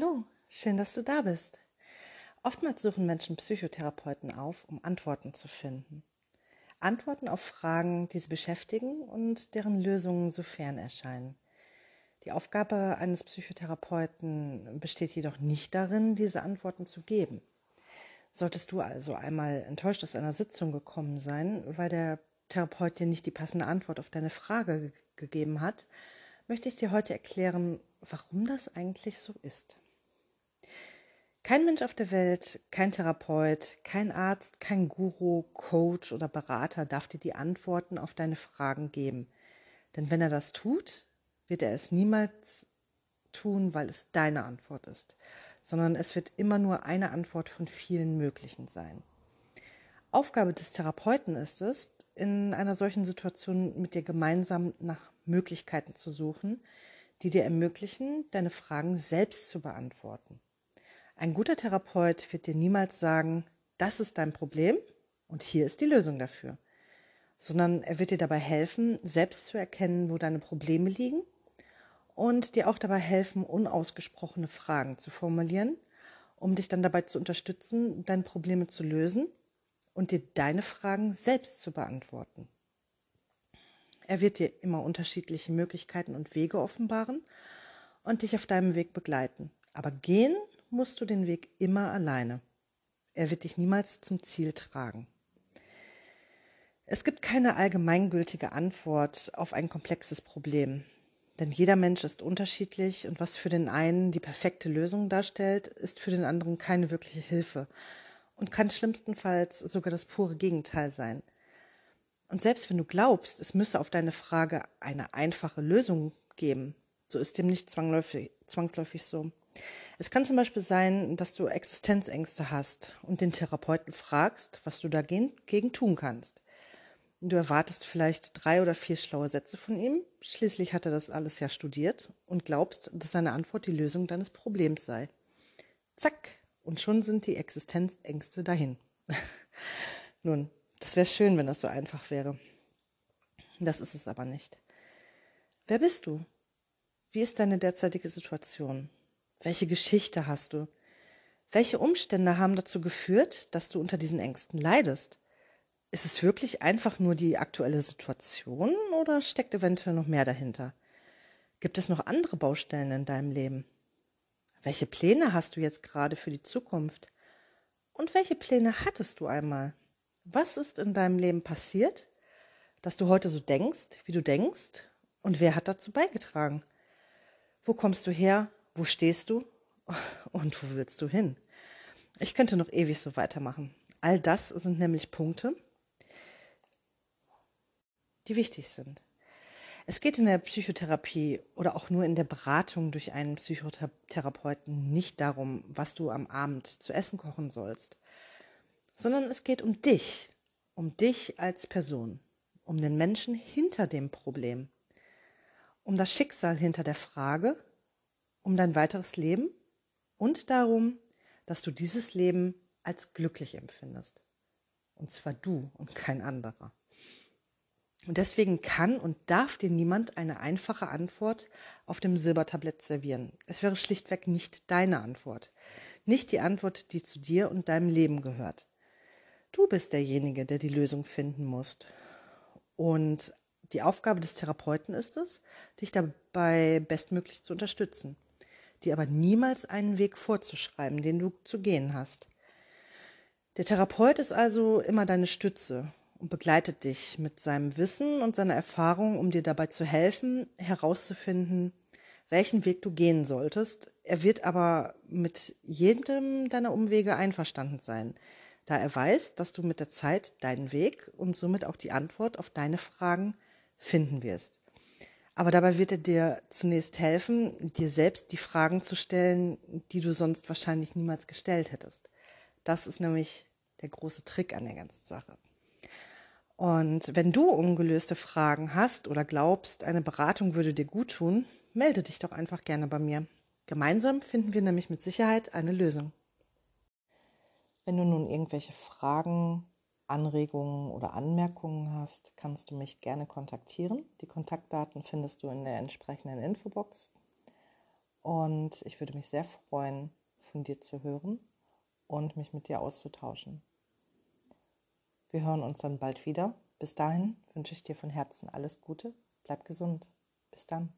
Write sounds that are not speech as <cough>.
Hallo, schön, dass du da bist. Oftmals suchen Menschen Psychotherapeuten auf, um Antworten zu finden. Antworten auf Fragen, die sie beschäftigen und deren Lösungen so fern erscheinen. Die Aufgabe eines Psychotherapeuten besteht jedoch nicht darin, diese Antworten zu geben. Solltest du also einmal enttäuscht aus einer Sitzung gekommen sein, weil der Therapeut dir nicht die passende Antwort auf deine Frage gegeben hat, möchte ich dir heute erklären, warum das eigentlich so ist. Kein Mensch auf der Welt, kein Therapeut, kein Arzt, kein Guru, Coach oder Berater darf dir die Antworten auf deine Fragen geben. Denn wenn er das tut, wird er es niemals tun, weil es deine Antwort ist, sondern es wird immer nur eine Antwort von vielen möglichen sein. Aufgabe des Therapeuten ist es, in einer solchen Situation mit dir gemeinsam nach Möglichkeiten zu suchen, die dir ermöglichen, deine Fragen selbst zu beantworten. Ein guter Therapeut wird dir niemals sagen, das ist dein Problem und hier ist die Lösung dafür, sondern er wird dir dabei helfen, selbst zu erkennen, wo deine Probleme liegen und dir auch dabei helfen, unausgesprochene Fragen zu formulieren, um dich dann dabei zu unterstützen, deine Probleme zu lösen und dir deine Fragen selbst zu beantworten. Er wird dir immer unterschiedliche Möglichkeiten und Wege offenbaren und dich auf deinem Weg begleiten. Aber gehen musst du den Weg immer alleine. Er wird dich niemals zum Ziel tragen. Es gibt keine allgemeingültige Antwort auf ein komplexes Problem. Denn jeder Mensch ist unterschiedlich und was für den einen die perfekte Lösung darstellt, ist für den anderen keine wirkliche Hilfe und kann schlimmstenfalls sogar das pure Gegenteil sein. Und selbst wenn du glaubst, es müsse auf deine Frage eine einfache Lösung geben, so ist dem nicht zwangsläufig, zwangsläufig so. Es kann zum Beispiel sein, dass du Existenzängste hast und den Therapeuten fragst, was du dagegen tun kannst. Du erwartest vielleicht drei oder vier schlaue Sätze von ihm. Schließlich hat er das alles ja studiert und glaubst, dass seine Antwort die Lösung deines Problems sei. Zack, und schon sind die Existenzängste dahin. <laughs> Nun, das wäre schön, wenn das so einfach wäre. Das ist es aber nicht. Wer bist du? Wie ist deine derzeitige Situation? Welche Geschichte hast du? Welche Umstände haben dazu geführt, dass du unter diesen Ängsten leidest? Ist es wirklich einfach nur die aktuelle Situation oder steckt eventuell noch mehr dahinter? Gibt es noch andere Baustellen in deinem Leben? Welche Pläne hast du jetzt gerade für die Zukunft? Und welche Pläne hattest du einmal? Was ist in deinem Leben passiert, dass du heute so denkst, wie du denkst? Und wer hat dazu beigetragen? Wo kommst du her? Wo stehst du? Und wo willst du hin? Ich könnte noch ewig so weitermachen. All das sind nämlich Punkte, die wichtig sind. Es geht in der Psychotherapie oder auch nur in der Beratung durch einen Psychotherapeuten nicht darum, was du am Abend zu essen kochen sollst, sondern es geht um dich, um dich als Person, um den Menschen hinter dem Problem, um das Schicksal hinter der Frage, um dein weiteres Leben und darum, dass du dieses Leben als glücklich empfindest. Und zwar du und kein anderer. Und deswegen kann und darf dir niemand eine einfache Antwort auf dem Silbertablett servieren. Es wäre schlichtweg nicht deine Antwort, nicht die Antwort, die zu dir und deinem Leben gehört. Du bist derjenige, der die Lösung finden muss. Und die Aufgabe des Therapeuten ist es, dich dabei bestmöglich zu unterstützen, dir aber niemals einen Weg vorzuschreiben, den du zu gehen hast. Der Therapeut ist also immer deine Stütze und begleitet dich mit seinem Wissen und seiner Erfahrung, um dir dabei zu helfen, herauszufinden, welchen Weg du gehen solltest. Er wird aber mit jedem deiner Umwege einverstanden sein da er weiß, dass du mit der Zeit deinen Weg und somit auch die Antwort auf deine Fragen finden wirst. Aber dabei wird er dir zunächst helfen, dir selbst die Fragen zu stellen, die du sonst wahrscheinlich niemals gestellt hättest. Das ist nämlich der große Trick an der ganzen Sache. Und wenn du ungelöste Fragen hast oder glaubst, eine Beratung würde dir gut tun, melde dich doch einfach gerne bei mir. Gemeinsam finden wir nämlich mit Sicherheit eine Lösung. Wenn du nun irgendwelche Fragen, Anregungen oder Anmerkungen hast, kannst du mich gerne kontaktieren. Die Kontaktdaten findest du in der entsprechenden Infobox. Und ich würde mich sehr freuen, von dir zu hören und mich mit dir auszutauschen. Wir hören uns dann bald wieder. Bis dahin wünsche ich dir von Herzen alles Gute. Bleib gesund. Bis dann.